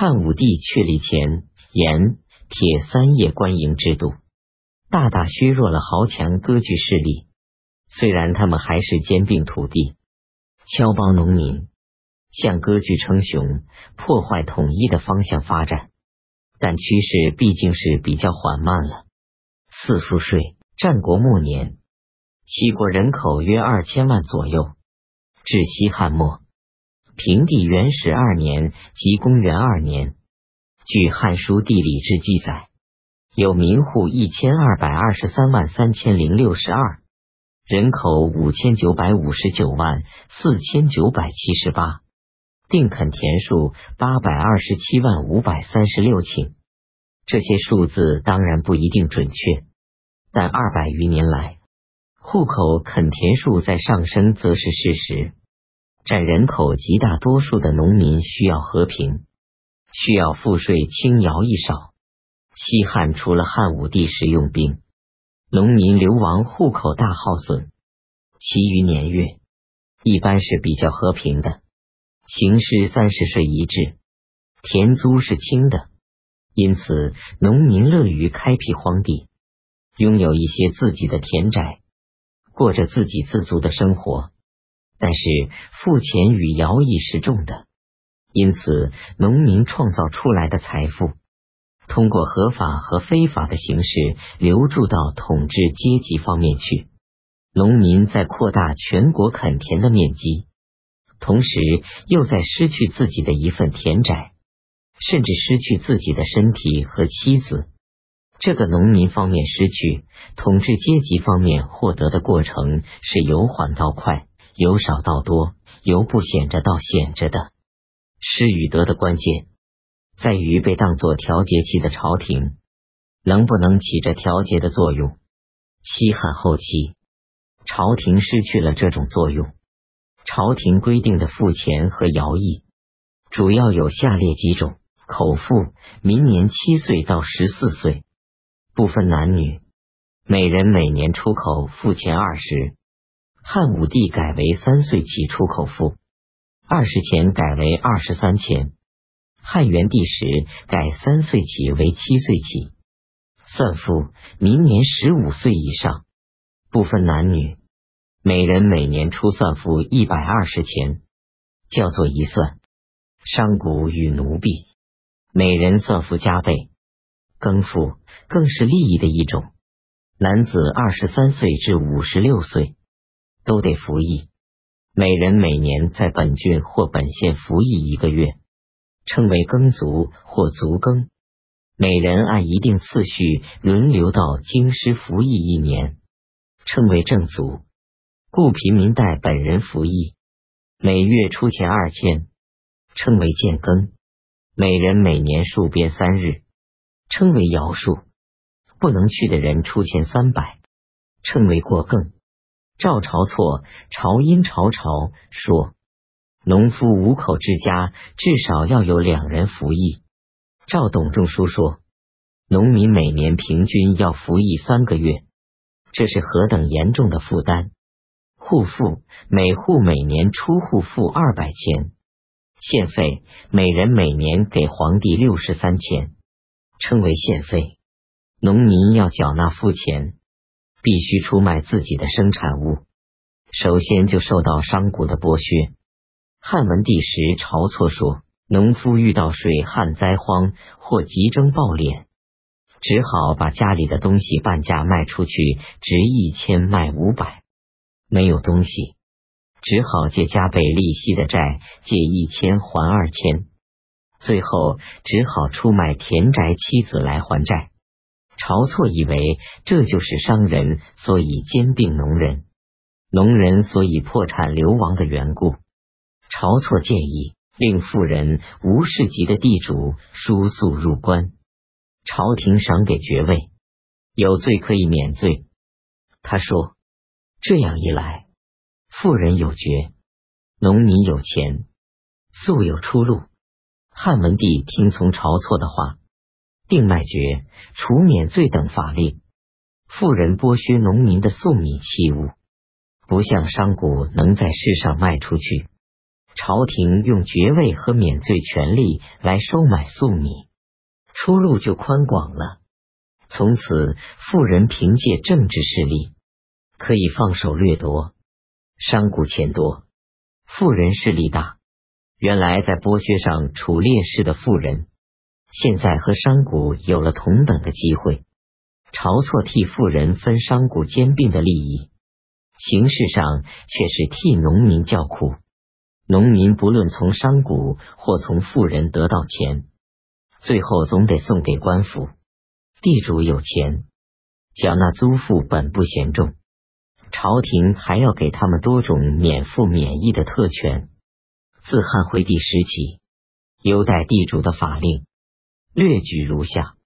汉武帝确立前、盐、铁三业官营制度，大大削弱了豪强割据势力。虽然他们还是兼并土地、敲帮农民，向割据称雄、破坏统一的方向发展，但趋势毕竟是比较缓慢了。四赋税，战国末年，齐国人口约二千万左右。至西汉末，平帝元始二年即公元二年，据《汉书地理志》记载，有民户一千二百二十三万三千零六十二。人口五千九百五十九万四千九百七十八，定垦田数八百二十七万五百三十六顷。这些数字当然不一定准确，但二百余年来户口垦田数在上升，则是事实。占人口极大多数的农民需要和平，需要赋税轻徭役少。西汉除了汉武帝时用兵。农民流亡，户口大耗损，其余年月一般是比较和平的。行师三十岁一制，田租是轻的，因此农民乐于开辟荒地，拥有一些自己的田宅，过着自给自足的生活。但是赋钱与徭役是重的，因此农民创造出来的财富。通过合法和非法的形式流注到统治阶级方面去，农民在扩大全国垦田的面积，同时又在失去自己的一份田宅，甚至失去自己的身体和妻子。这个农民方面失去，统治阶级方面获得的过程是由缓到快，由少到多，由不显着到显着的。失与得的关键。在于被当作调节器的朝廷能不能起着调节的作用。西汉后期，朝廷失去了这种作用。朝廷规定的赋钱和徭役主要有下列几种：口赋，明年七岁到十四岁，不分男女，每人每年出口赋钱二十。汉武帝改为三岁起出口赋二十钱，改为二十三钱。汉元帝时改三岁起为七岁起，算赋明年十五岁以上，不分男女，每人每年出算赋一百二十钱，叫做一算。商贾与奴婢，每人算赋加倍。更赋更是利益的一种，男子二十三岁至五十六岁都得服役，每人每年在本郡或本县服役一个月。称为耕卒或卒耕，每人按一定次序轮流到京师服役一年，称为正卒。故平民代本人服役，每月出钱二千，称为建耕。每人每年戍边三日，称为徭戍。不能去的人出钱三百，称为过更。赵朝错朝因朝朝说。农夫五口之家至少要有两人服役。赵董仲舒说，农民每年平均要服役三个月，这是何等严重的负担！户赋每户每年出户赋二百钱，县费每人每年给皇帝六十三钱，称为县费。农民要缴纳赋钱，必须出卖自己的生产物，首先就受到商贾的剥削。汉文帝时，晁错说，农夫遇到水旱灾荒或急征暴敛，只好把家里的东西半价卖出去，值一千卖五百；没有东西，只好借加倍利息的债，借一千还二千，最后只好出卖田宅妻子来还债。晁错以为这就是商人所以兼并农人，农人所以破产流亡的缘故。晁错建议令富人、无世级的地主输粟入关，朝廷赏给爵位，有罪可以免罪。他说：“这样一来，富人有爵，农民有钱，粟有出路。”汉文帝听从晁错的话，定卖爵、除免罪等法令。富人剥削农民的粟米器物，不像商贾能在世上卖出去。朝廷用爵位和免罪权利来收买粟米，出路就宽广了。从此，富人凭借政治势力可以放手掠夺，商贾钱多，富人势力大。原来在剥削上处劣势的富人，现在和商贾有了同等的机会。晁错替富人分商贾兼并的利益，形式上却是替农民叫苦。农民不论从商贾或从富人得到钱，最后总得送给官府。地主有钱，缴纳租赋本不嫌重，朝廷还要给他们多种免赋免役的特权。自汉惠帝时起，优待地主的法令列举如下。